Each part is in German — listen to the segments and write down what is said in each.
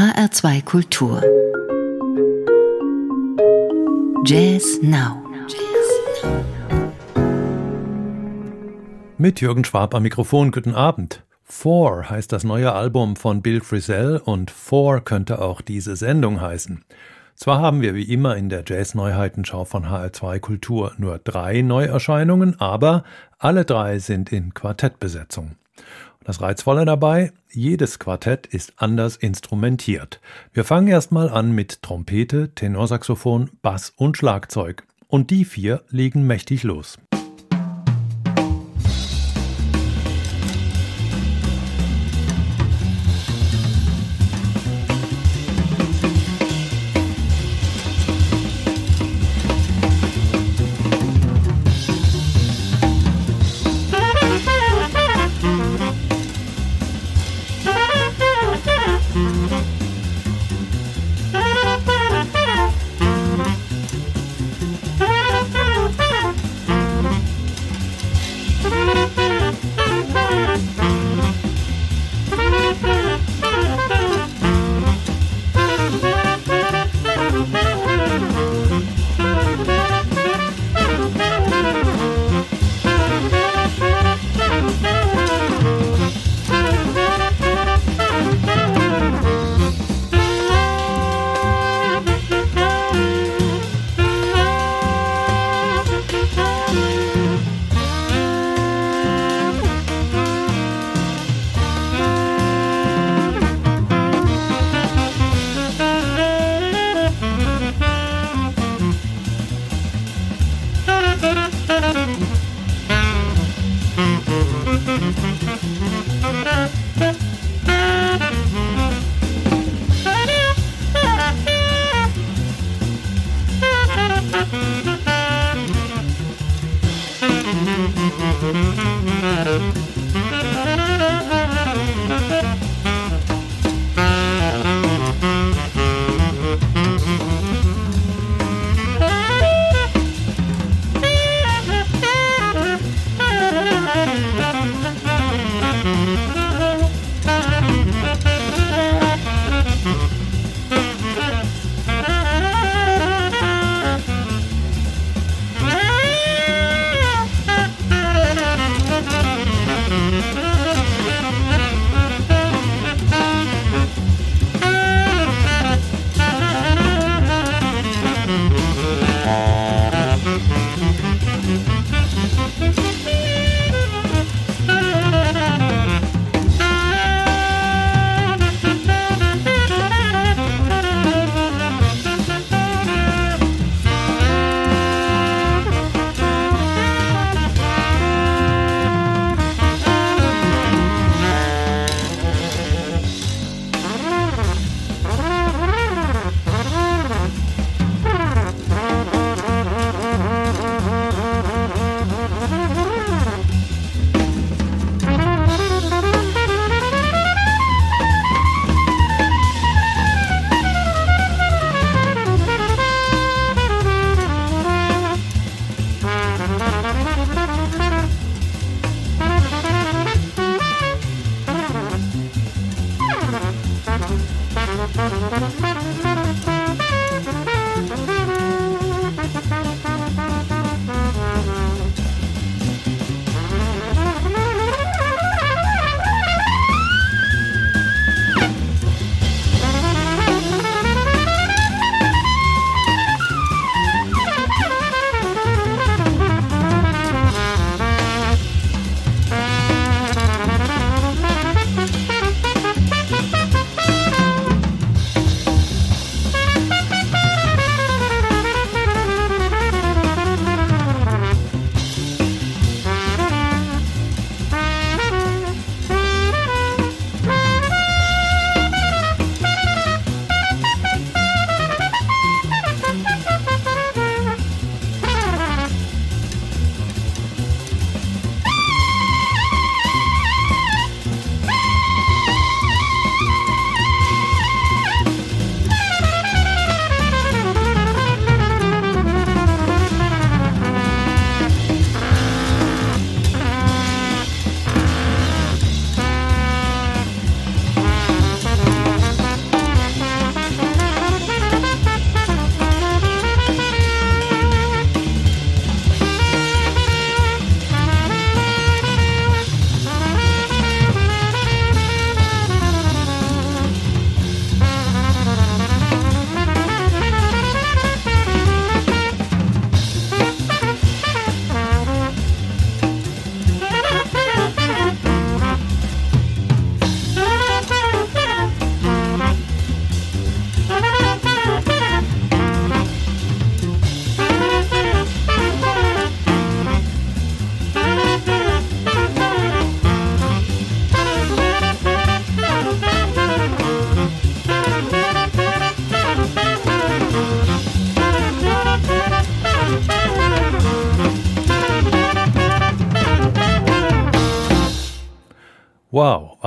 HR2 Kultur. Jazz Now. Mit Jürgen Schwab am Mikrofon, guten Abend. Four heißt das neue Album von Bill Frisell und Four könnte auch diese Sendung heißen. Zwar haben wir wie immer in der Jazz-Neuheitenschau von HR2 Kultur nur drei Neuerscheinungen, aber alle drei sind in Quartettbesetzung. Das Reizvolle dabei, jedes Quartett ist anders instrumentiert. Wir fangen erstmal an mit Trompete, Tenorsaxophon, Bass und Schlagzeug. Und die vier legen mächtig los.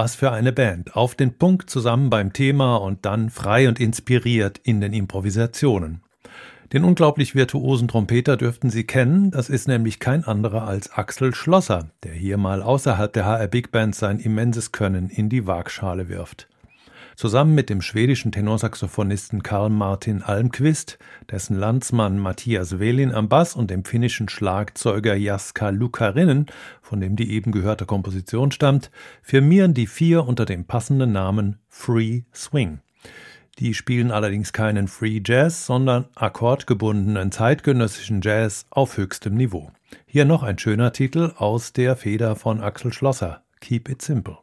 Was für eine Band. Auf den Punkt zusammen beim Thema und dann frei und inspiriert in den Improvisationen. Den unglaublich virtuosen Trompeter dürften Sie kennen, das ist nämlich kein anderer als Axel Schlosser, der hier mal außerhalb der HR Big Band sein immenses Können in die Waagschale wirft. Zusammen mit dem schwedischen Tenorsaxophonisten Karl Martin Almqvist, dessen Landsmann Matthias Welin am Bass und dem finnischen Schlagzeuger Jaska Lukarinen, von dem die eben gehörte Komposition stammt, firmieren die vier unter dem passenden Namen Free Swing. Die spielen allerdings keinen Free Jazz, sondern akkordgebundenen zeitgenössischen Jazz auf höchstem Niveau. Hier noch ein schöner Titel aus der Feder von Axel Schlosser, Keep It Simple.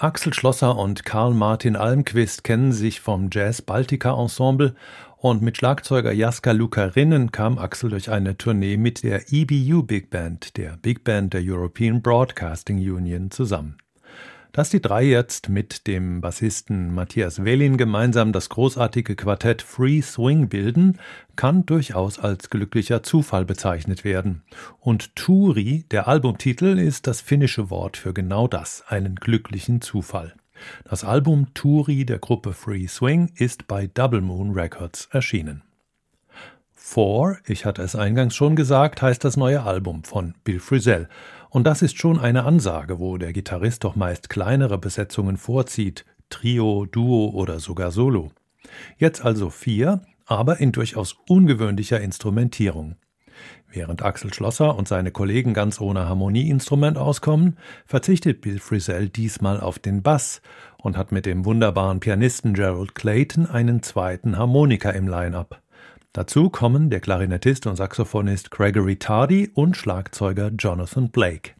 Axel Schlosser und Karl Martin Almquist kennen sich vom Jazz Baltica Ensemble und mit Schlagzeuger Jaska Lukarinnen kam Axel durch eine Tournee mit der EBU Big Band, der Big Band der European Broadcasting Union, zusammen. Dass die drei jetzt mit dem Bassisten Matthias Wellin gemeinsam das großartige Quartett Free Swing bilden, kann durchaus als glücklicher Zufall bezeichnet werden. Und Turi, der Albumtitel, ist das finnische Wort für genau das, einen glücklichen Zufall. Das Album Turi der Gruppe Free Swing ist bei Double Moon Records erschienen. Four, ich hatte es eingangs schon gesagt, heißt das neue Album von Bill Frisell. Und das ist schon eine Ansage, wo der Gitarrist doch meist kleinere Besetzungen vorzieht, Trio, Duo oder sogar Solo. Jetzt also vier, aber in durchaus ungewöhnlicher Instrumentierung. Während Axel Schlosser und seine Kollegen ganz ohne Harmonieinstrument auskommen, verzichtet Bill Frisell diesmal auf den Bass und hat mit dem wunderbaren Pianisten Gerald Clayton einen zweiten Harmonika im Line-up. Dazu kommen der Klarinettist und Saxophonist Gregory Tardy und Schlagzeuger Jonathan Blake.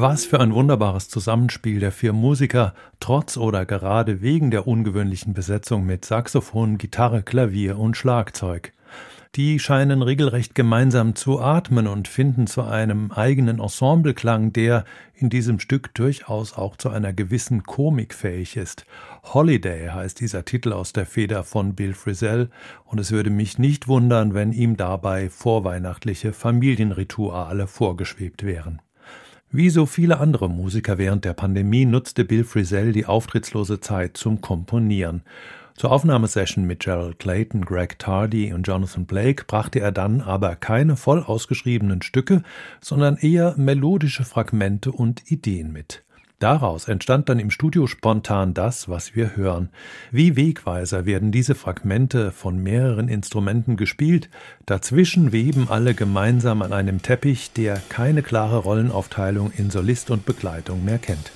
Was für ein wunderbares Zusammenspiel der vier Musiker, trotz oder gerade wegen der ungewöhnlichen Besetzung mit Saxophon, Gitarre, Klavier und Schlagzeug. Die scheinen regelrecht gemeinsam zu atmen und finden zu einem eigenen Ensembleklang, der in diesem Stück durchaus auch zu einer gewissen Komik fähig ist. Holiday heißt dieser Titel aus der Feder von Bill Frisell, und es würde mich nicht wundern, wenn ihm dabei vorweihnachtliche Familienrituale vorgeschwebt wären. Wie so viele andere Musiker während der Pandemie nutzte Bill Frisell die auftrittslose Zeit zum Komponieren. Zur Aufnahmesession mit Gerald Clayton, Greg Tardy und Jonathan Blake brachte er dann aber keine voll ausgeschriebenen Stücke, sondern eher melodische Fragmente und Ideen mit. Daraus entstand dann im Studio spontan das, was wir hören. Wie Wegweiser werden diese Fragmente von mehreren Instrumenten gespielt, dazwischen weben alle gemeinsam an einem Teppich, der keine klare Rollenaufteilung in Solist und Begleitung mehr kennt.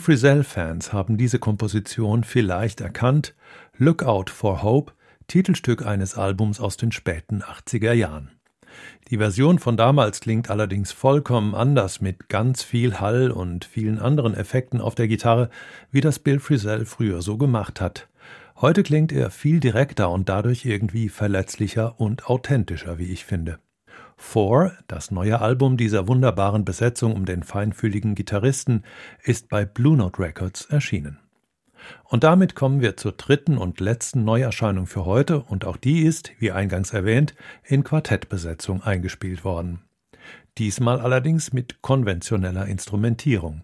Frisell-Fans haben diese Komposition vielleicht erkannt. Lookout for Hope, Titelstück eines Albums aus den späten 80er Jahren. Die Version von damals klingt allerdings vollkommen anders mit ganz viel Hall und vielen anderen Effekten auf der Gitarre, wie das Bill Frisell früher so gemacht hat. Heute klingt er viel direkter und dadurch irgendwie verletzlicher und authentischer, wie ich finde. Four, das neue Album dieser wunderbaren Besetzung um den feinfühligen Gitarristen, ist bei Blue Note Records erschienen. Und damit kommen wir zur dritten und letzten Neuerscheinung für heute, und auch die ist, wie eingangs erwähnt, in Quartettbesetzung eingespielt worden. Diesmal allerdings mit konventioneller Instrumentierung.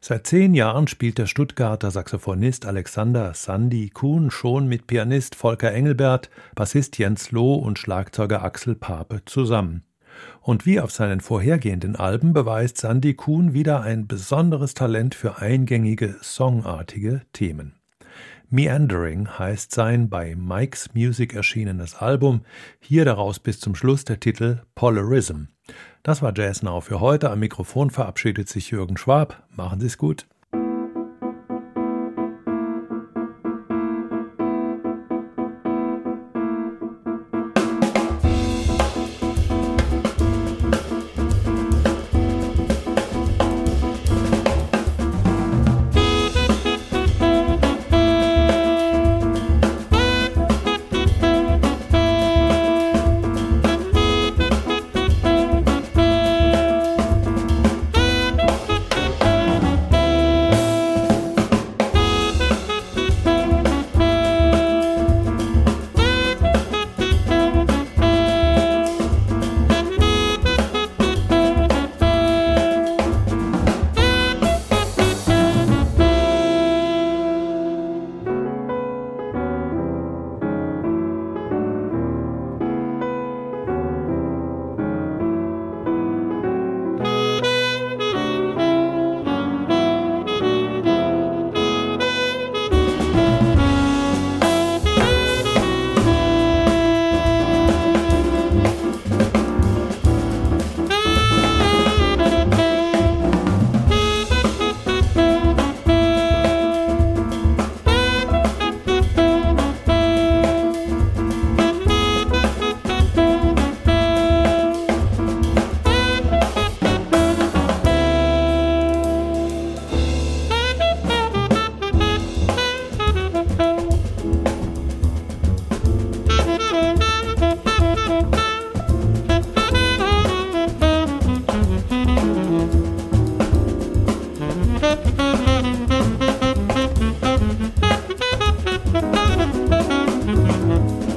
Seit zehn Jahren spielt der Stuttgarter Saxophonist Alexander Sandy Kuhn schon mit Pianist Volker Engelbert, Bassist Jens Loh und Schlagzeuger Axel Pape zusammen. Und wie auf seinen vorhergehenden Alben beweist Sandy Kuhn wieder ein besonderes Talent für eingängige, songartige Themen. Meandering heißt sein bei Mike's Music erschienenes Album, hier daraus bis zum Schluss der Titel Polarism. Das war Jazz Now für heute. Am Mikrofon verabschiedet sich Jürgen Schwab. Machen Sie es gut. Música